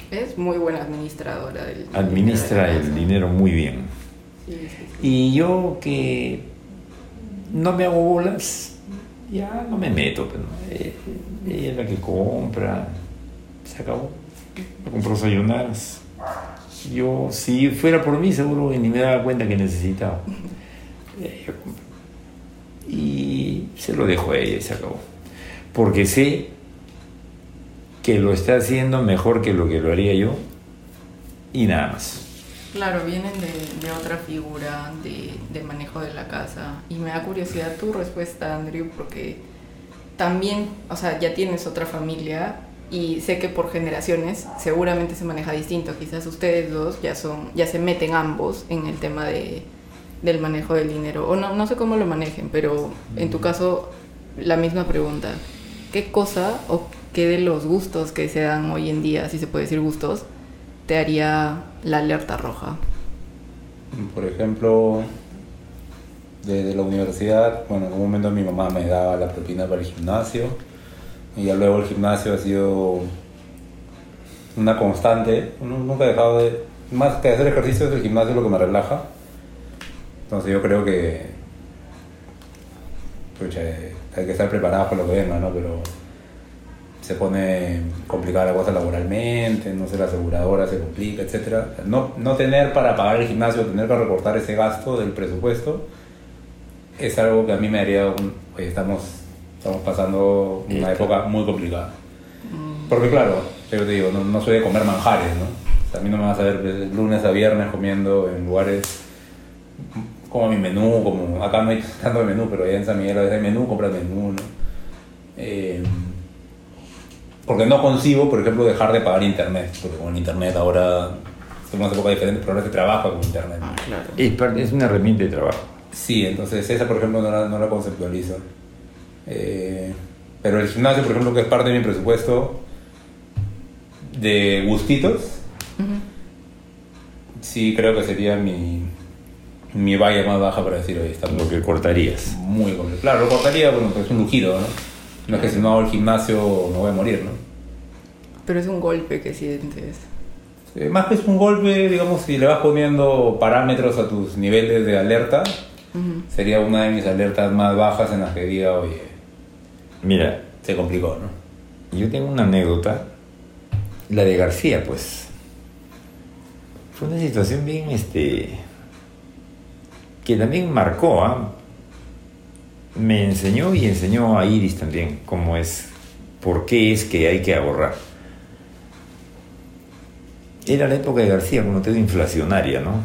Es muy buena administradora del Administra dinero de el dinero muy bien. Sí, sí, sí. Y yo que no me hago bolas, ya no me meto. Pero, no. Eh, ella es la que compra. Se acabó. Me compró sayunaras. Yo, si fuera por mí, seguro que ni me daba cuenta que necesitaba. Ella compra. Y se lo dejo a ella y se acabó. Porque sé que lo está haciendo mejor que lo que lo haría yo. Y nada más. Claro, vienen de, de otra figura de, de manejo de la casa. Y me da curiosidad tu respuesta, Andrew, porque también, o sea, ya tienes otra familia y sé que por generaciones seguramente se maneja distinto. Quizás ustedes dos ya son, ya se meten ambos en el tema de, del manejo del dinero. O no, no sé cómo lo manejen, pero en tu caso, la misma pregunta. ¿Qué cosa o qué de los gustos que se dan hoy en día, si se puede decir gustos, te haría la alerta roja? Por ejemplo, desde la universidad, bueno, en un momento mi mamá me daba la propina para el gimnasio y ya luego el gimnasio ha sido una constante. Nu- Nunca he dejado de... Más que hacer ejercicio, el gimnasio es lo que me relaja. Entonces yo creo que... Pucha, eh, hay que estar preparados para lo que venga, ¿no? Pero se pone complicada la cosa laboralmente, no sé, la aseguradora se complica, etc. No, no tener para pagar el gimnasio, tener que recortar ese gasto del presupuesto, es algo que a mí me haría un... Oye, estamos, estamos pasando una época muy complicada. Porque claro, yo te digo, no, no soy de comer manjares, ¿no? O sea, a mí no me vas a ver de lunes a viernes comiendo en lugares como mi menú, como acá no hay tanto de menú, pero allá en San Miguel a veces hay menú, compras menú, ¿no? Eh, porque no consigo, por ejemplo, dejar de pagar internet, porque con internet ahora son unas épocas diferentes, pero ahora se trabaja con internet. Ah, claro. Es, parte- es una herramienta de trabajo. Sí, entonces esa, por ejemplo, no la, no la conceptualizo. Eh, pero el gimnasio, por ejemplo, que es parte de mi presupuesto de gustitos, Ujú. sí creo que sería mi, mi valla más baja para decir, oye, está Lo que cortarías. muy complejo. Claro, lo cortaría, bueno, pues es un lujido, ¿no? No es que si no hago el gimnasio me voy a morir, ¿no? Pero es un golpe que sientes. Eh, más que es un golpe, digamos, si le vas poniendo parámetros a tus niveles de alerta, sería una de mis alertas más bajas en las que diga, oye, Mira, se complicó, ¿no? yo tengo una anécdota, la de García, pues. Fue una situación bien, este, que también marcó, ¿ah? Me enseñó y enseñó a Iris también cómo es, por qué es que hay que ahorrar. Era la época de García, como te digo, inflacionaria, ¿no?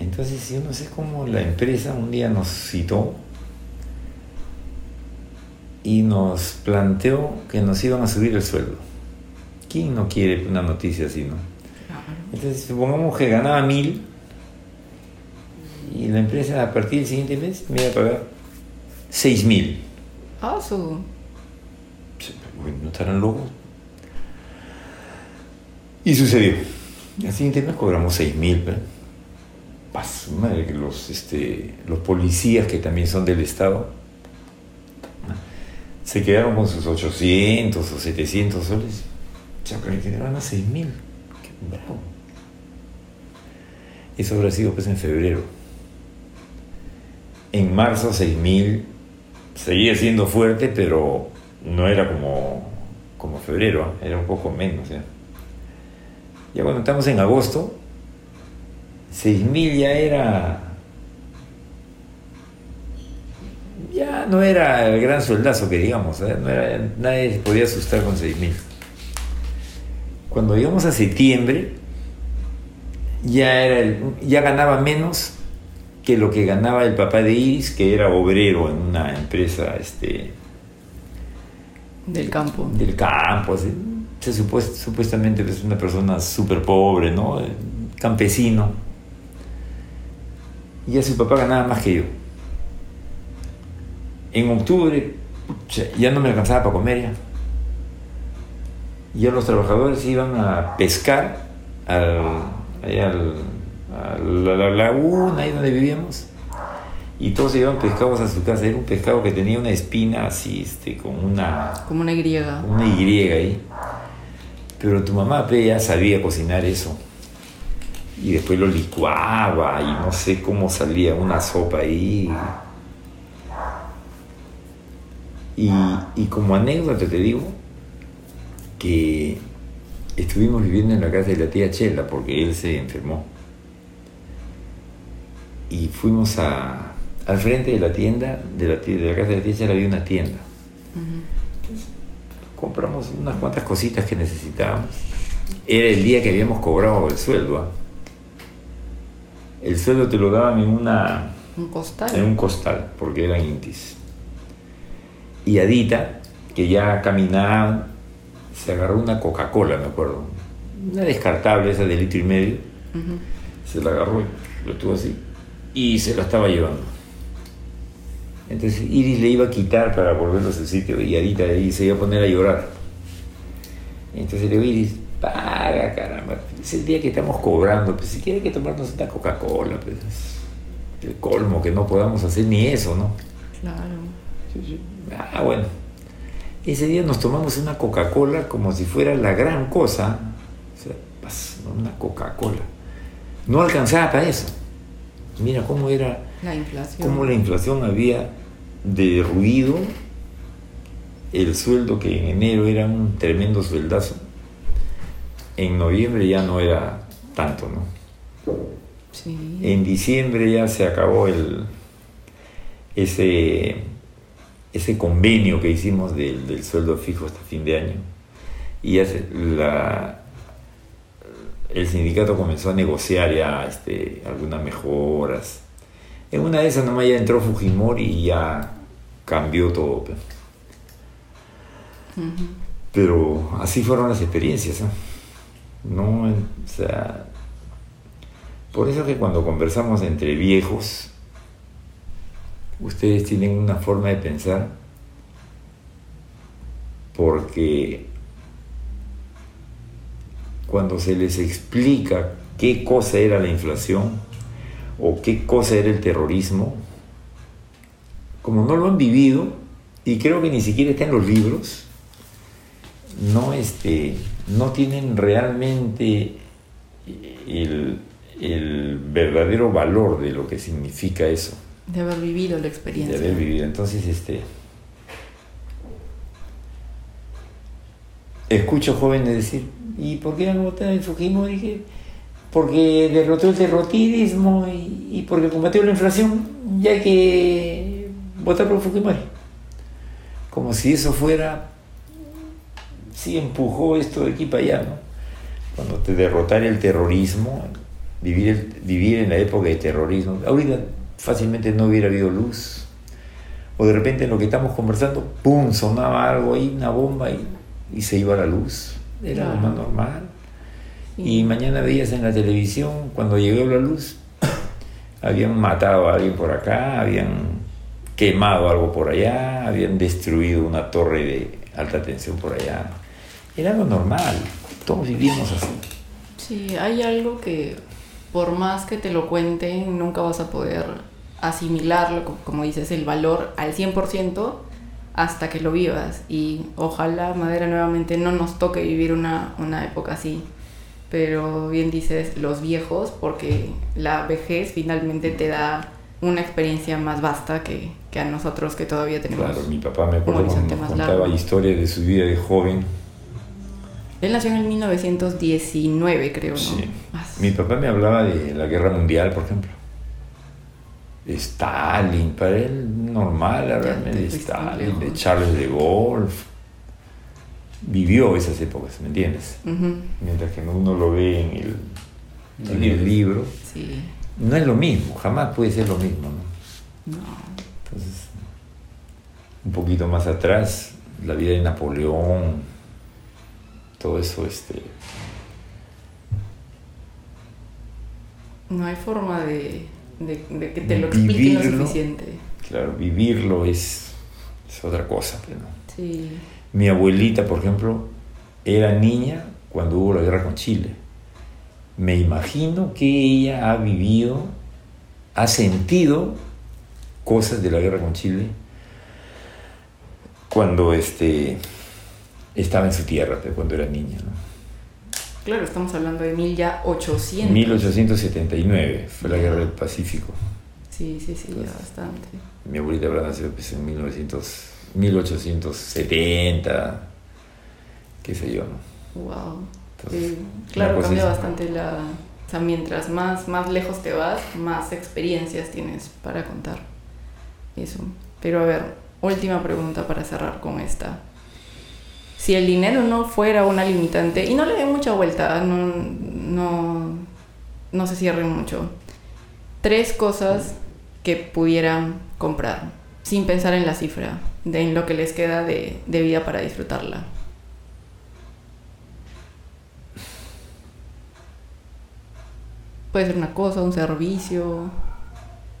Entonces yo no sé cómo la empresa un día nos citó y nos planteó que nos iban a subir el sueldo. ¿Quién no quiere una noticia así, no? Entonces, supongamos que ganaba mil la empresa a partir del siguiente mes me iba a pagar seis mil. Ah, su. ¿No estarán locos? Y sucedió. Al siguiente mes cobramos seis mil. Paso, madre, que los, este, los policías que también son del Estado se quedaron con sus 800 o 700 soles. Ya, pero que van a 6 mil. Qué bravo. Eso habrá sido pues en febrero. En marzo 6 mil seguía siendo fuerte, pero no era como, como febrero, ¿ah? era un poco menos. ¿ya? cuando estamos en agosto, 6 mil ya era ya no era el gran sueldazo que digamos, ¿eh? no era- nadie se podía asustar con 6 mil. Cuando llegamos a septiembre, ya, era el- ya ganaba menos que lo que ganaba el papá de Iris, que era obrero en una empresa este, Del campo. del campo. así. Se supuest- supuestamente es una persona súper pobre, ¿no? Campesino. Y ya su papá ganaba más que yo. En octubre ya no me alcanzaba para comer ya. Ya los trabajadores iban a pescar al- a la, la laguna, ahí donde vivíamos. Y todos se llevaban pescados a su casa. Era un pescado que tenía una espina así, este, con una Como una Y. una Y ahí. Pero tu mamá ya sabía cocinar eso. Y después lo licuaba y no sé cómo salía una sopa ahí. Y, y como anécdota te digo que estuvimos viviendo en la casa de la tía Chela porque él se enfermó. Y fuimos a, al frente de la tienda, de la, de la casa de la Chela había una tienda. Compramos unas cuantas cositas que necesitábamos. Era el día que habíamos cobrado el sueldo. ¿ah? El sueldo te lo daban en una Un costal. en un costal, porque eran intis. Y Adita, que ya caminaba, se agarró una Coca-Cola, me acuerdo. Una descartable, esa de litro y medio. Se la agarró y lo tuvo así. Y se la estaba llevando. Entonces Iris le iba a quitar para volverlo a su sitio y Adita ahí se iba a poner a llorar. Entonces le digo, Iris, paga, caramba. Es el día que estamos cobrando. Pues si quiere que tomarnos una Coca-Cola, pues es el colmo que no podamos hacer ni eso, ¿no? Claro. Ah, bueno. Ese día nos tomamos una Coca-Cola como si fuera la gran cosa. O sea, una Coca-Cola. No alcanzaba para eso. Mira cómo era, La inflación. cómo la inflación había derruido el sueldo que en enero era un tremendo sueldazo. En noviembre ya no era tanto, ¿no? Sí. En diciembre ya se acabó el, ese, ese convenio que hicimos del, del sueldo fijo hasta fin de año. Y ya se- la, el sindicato comenzó a negociar ya este, algunas mejoras. En una de esas nomás ya entró Fujimori y ya cambió todo. Pero así fueron las experiencias. ¿eh? No, o sea, por eso que cuando conversamos entre viejos, ustedes tienen una forma de pensar porque cuando se les explica qué cosa era la inflación o qué cosa era el terrorismo, como no lo han vivido, y creo que ni siquiera está en los libros, no, este, no tienen realmente el, el verdadero valor de lo que significa eso, De haber vivido la de experiencia. haber vivido. Entonces, este, escucho jóvenes decir, ¿y por qué no votar en Fujimori? Dije, porque derrotó el terrorismo y, porque combatió la inflación, ya hay que votar por Fujimori. Como si eso fuera sí empujó esto de aquí para allá, ¿no? Cuando te derrotara el terrorismo, vivir, vivir en la época de terrorismo, ahorita fácilmente no hubiera habido luz. O de repente en lo que estamos conversando, ¡pum! sonaba algo ahí, una bomba y, y se iba la luz. Era lo más normal. Sí. Y mañana veías en la televisión, cuando llegó la luz, *coughs* habían matado a alguien por acá, habían quemado algo por allá, habían destruido una torre de alta tensión por allá. Era lo normal, todos vivíamos así. Sí, hay algo que por más que te lo cuenten, nunca vas a poder asimilarlo, co- como dices, el valor al 100% hasta que lo vivas. Y ojalá, Madera, nuevamente no nos toque vivir una, una época así. Pero bien dices, los viejos, porque la vejez finalmente te da una experiencia más vasta que, que a nosotros que todavía tenemos. Claro, mi papá me acuerdo cuando más contaba largo. historias de su vida de joven. Él nació en el 1919, creo, ¿no? Sí. Más- Mi papá me hablaba de la guerra mundial, por ejemplo. Stalin, para él normal hablarme te de fuiste muy Stalin, de. Charles de Gaulle. Vivió esas épocas, ¿me entiendes? Mientras que uno lo ve en el, en el libro, Sí, no es lo mismo, jamás puede ser lo mismo, ¿no? no. Entonces, un poquito más atrás, la vida de Napoleón, todo eso, este, No hay forma de, de- de que te lo expliquen lo suficiente. claro, vivirlo es, es otra cosa. pues, ¿no? Sí, Mi abuelita, por ejemplo, era niña cuando hubo la guerra con Chile. Me imagino que ella ha vivido, ha sentido cosas de la guerra con Chile cuando este, estaba en su tierra, pues, cuando era niña. ¿no? Claro, estamos hablando de 1800. 1879 fue la guerra del Pacífico. Sí, sí, sí, ya bastante. Mi abuelita habrá nacido pues, en 1900, 1870, qué sé yo, ¿no? Wow. Entonces, Sí, claro, cambia es- bastante la... O sea, mientras más, más lejos te vas, más experiencias tienes para contar. Eso. Pero a ver, última pregunta para cerrar con esta. Si el dinero no fuera una limitante, y no le den mucha vuelta, no, no, se cierren mucho. Tres cosas que pudieran comprar, sin pensar en la cifra, de en lo que les queda de, de vida para disfrutarla. Puede ser una cosa, un servicio.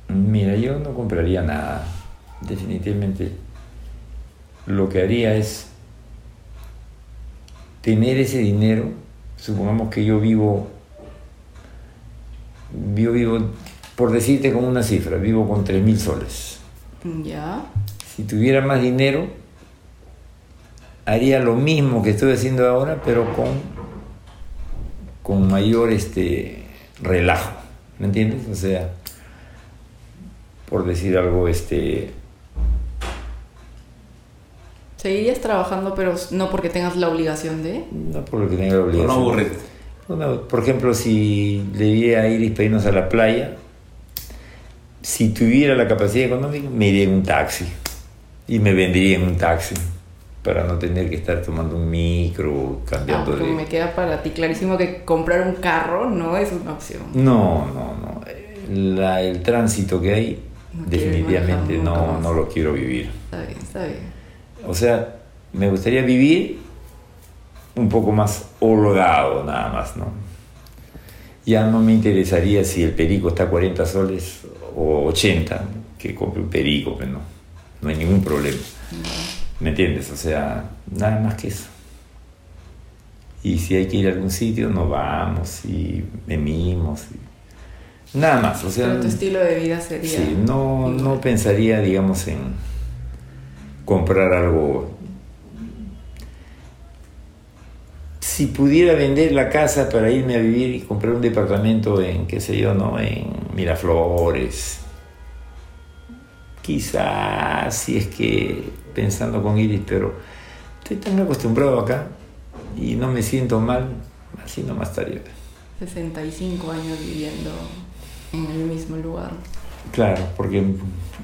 Mira, yo no compraría nada. Definitivamente. Lo que haría es tener ese dinero. Supongamos que yo vivo, yo vivo, por decirte con una cifra, vivo con 3 mil soles. Ya. Si tuviera más dinero, haría lo mismo que estoy haciendo ahora, pero con, con mayor este, relajo. ¿Me entiendes? O sea, por decir algo, este, Seguirías trabajando, pero no porque tengas la obligación de. no por lo que tenga la Por obligación. no aburrirte. Bueno, por ejemplo, si le diría a Iris para irnos a la playa, si tuviera la capacidad económica, me iría en un taxi. Y me vendría en un taxi para no tener que estar tomando un micro, Ah, cambiando porque de... me queda para ti clarísimo que comprar un carro no es una opción. No, no, no. La- el tránsito que hay, No definitivamente no, no lo quiero vivir. Está bien, está bien. O sea, me gustaría vivir un poco más holgado nada más, ¿no? Ya no me interesaría si el perico está a 40 soles o 80, que compre un perico, pero no, no hay ningún problema. ¿Me entiendes? O sea, nada más que eso. Y si hay que ir a algún sitio, nos vamos y venimos. y- Nada más, o sea... Pero tu estilo de vida sería. Sí, no, no pensaría, digamos, en comprar algo. Si pudiera vender la casa para irme a vivir y comprar un departamento en, qué sé yo, ¿no? En Miraflores. Quizás, si es que pensando con Iris, pero estoy tan acostumbrado acá y no me siento mal, así nomás estaría. 65 años viviendo en el mismo lugar. Claro, porque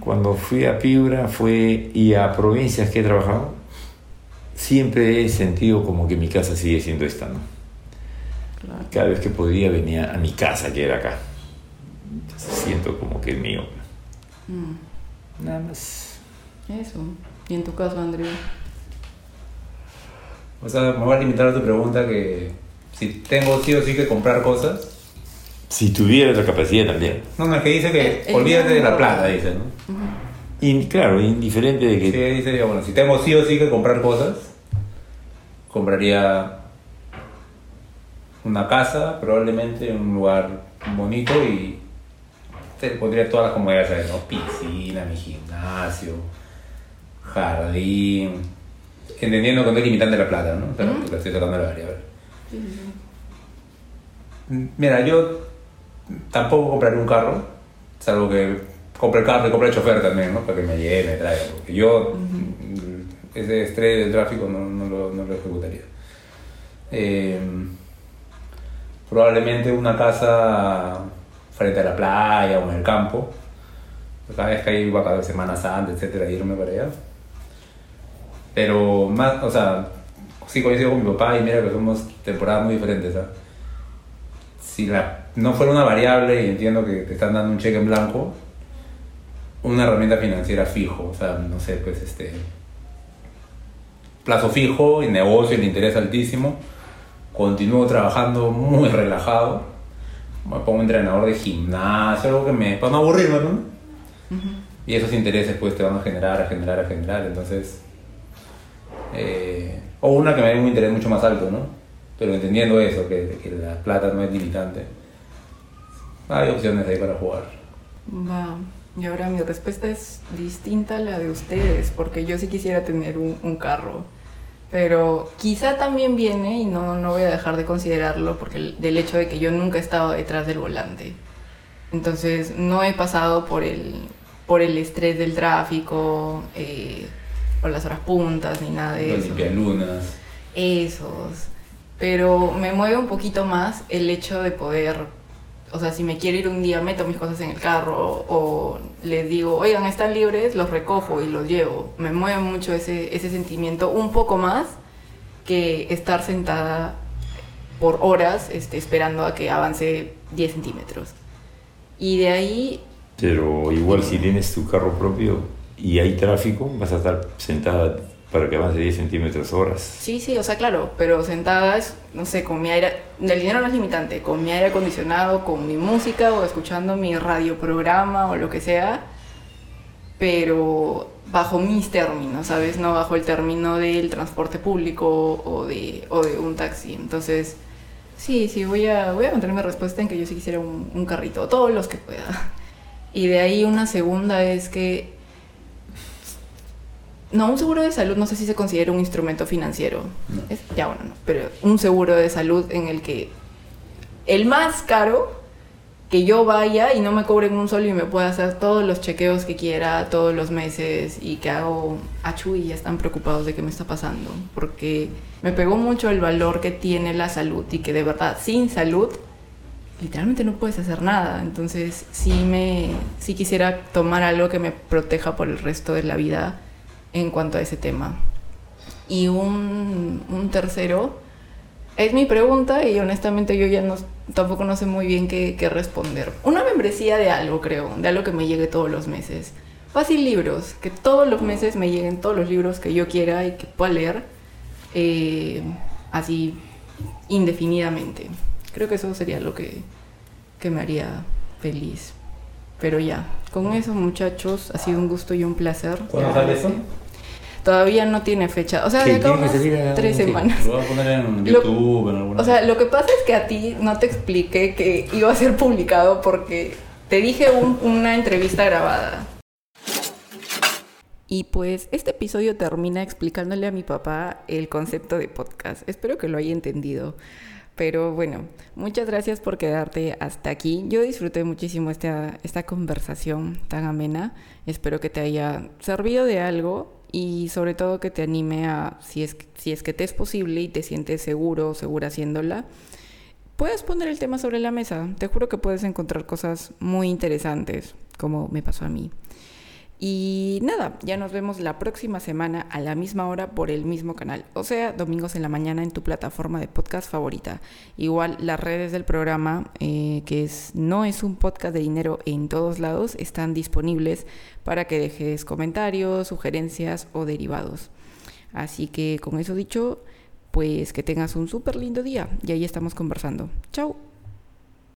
cuando fui a Piura fue, y a provincias que he trabajado, siempre he sentido como que mi casa sigue siendo esta, ¿no? Claro. Cada vez que podía venía a mi casa, que era acá. Entonces, siento como que es mío. Mm, Nada más. eso. Y en tu caso, Andrew. O sea, me voy a limitar a tu pregunta que si tengo sí o sí que comprar cosas. Si tuviera la capacidad también. No, no, es que dice que El- el olvídate de la plata, dice, ¿no? Y claro, indiferente de que... Sí, dice, bueno, si tengo sí o sí que comprar cosas, compraría una casa, probablemente en un lugar bonito y te pondría todas las comodidades ¿no? Piscina, mi gimnasio, jardín. Entendiendo que no es limitante la plata, ¿no? Le estoy tratando de la variable. Sí, sí. Mira, yo tampoco compraré un carro, salvo que compre el carro y compre el chofer también, ¿no? Para que me lleve, me traiga. Porque yo mm, ese estrés del tráfico no, no lo, no lo ejecutaría. Eh, probablemente una casa frente a la playa o en el campo. Cada vez que hay vacaciones, Semana Santa, etcétera, irme para allá. Pero más, o sea, sí coincido con mi papá y mira que somos temporadas muy diferentes, ¿ah? si la, no fuera una variable y entiendo que te están dando un cheque en blanco, una herramienta financiera fijo, o sea, no sé, pues este plazo fijo y negocio, el interés altísimo, continúo trabajando muy relajado, me pongo entrenador de gimnasio, algo que me, para no aburrirme, ¿no? Y esos intereses pues te van a generar, a generar, a generar, entonces... eh, o una que me dé un interés mucho más alto, ¿no? Pero entendiendo eso, que, que la plata no es limitante, hay opciones ahí para jugar. Va. Y ahora mi respuesta es distinta a la de ustedes, porque yo sí quisiera tener un, un carro. Pero quizá también viene, y no, no voy a dejar de considerarlo, porque el- del hecho de que yo nunca he estado detrás del volante. Entonces no he pasado por el, por el estrés del tráfico, eh, por las horas puntas, ni nada de eso. limpialunas. Esos. Pero me mueve un poquito más el hecho de poder, o sea, si me quiero ir un día, meto mis cosas en el carro o les digo, oigan, están libres, los recojo y los llevo. Me mueve mucho ese, ese sentimiento un poco más que estar sentada por horas este, esperando a que avance 10 centímetros. Y de ahí Pero igual si tienes tu carro propio y hay tráfico, vas a estar sentada para que avance 10 centímetros horas. Sí, sí, o sea, claro, pero sentadas, no sé, con mi aire, el dinero no es limitante, con mi aire acondicionado, con mi música o escuchando mi radioprograma o lo que sea, pero bajo mis términos, ¿sabes? No bajo el término del transporte público o de, o de un taxi. Entonces, sí, sí, voy a, voy a mantener mi respuesta en que yo sí quisiera un, un carrito, todos los que pueda. Y de ahí una segunda es que no, un seguro de salud no sé si se considera un instrumento financiero. No. Es- ya bueno, no, pero un seguro de salud en el que el más caro, que yo vaya y no me cobren un solo y me pueda hacer todos los chequeos que quiera todos los meses y que hago achú y ya están preocupados de qué me está pasando. Porque me pegó mucho el valor que tiene la salud y que de verdad sin salud literalmente no puedes hacer nada. Entonces sí me sí quisiera tomar algo que me proteja por el resto de la vida en cuanto a ese tema. Y un, un tercero es mi pregunta y honestamente yo ya no, tampoco no sé muy bien qué, qué responder. Una membresía de algo, creo, de algo que me llegue todos los meses. Fácil libros, que todos los meses me lleguen todos los libros que yo quiera y que pueda leer eh, así indefinidamente. Creo que eso sería lo que, que me haría feliz. Pero ya, con eso muchachos, ha sido un gusto y un placer. ¿Cuándo sale eso? Todavía no tiene fecha. O sea, de acá unas tres semanas. Lo voy a poner en Lo- YouTube, en alguna. O sea, lo que pasa es que a ti no te expliqué que iba a ser publicado porque te dije un- una entrevista grabada. Y pues este episodio termina explicándole a mi papá el concepto de podcast. Espero que lo haya entendido. Pero bueno, muchas gracias por quedarte hasta aquí. Yo disfruté muchísimo esta, esta conversación tan amena. Espero que te haya servido de algo y sobre todo que te anime a, si es, si es que te es posible y te sientes seguro o segura haciéndola, puedes poner el tema sobre la mesa. Te juro que puedes encontrar cosas muy interesantes, como me pasó a mí. Y nada, ya nos vemos la próxima semana a la misma hora por el mismo canal, o sea, domingos en la mañana en tu plataforma de podcast favorita. Igual las redes del programa, eh, que no es un podcast de dinero en todos lados, están disponibles para que dejes comentarios, sugerencias o derivados. Así que con eso dicho, pues que tengas un súper lindo día y ahí estamos conversando. Chao.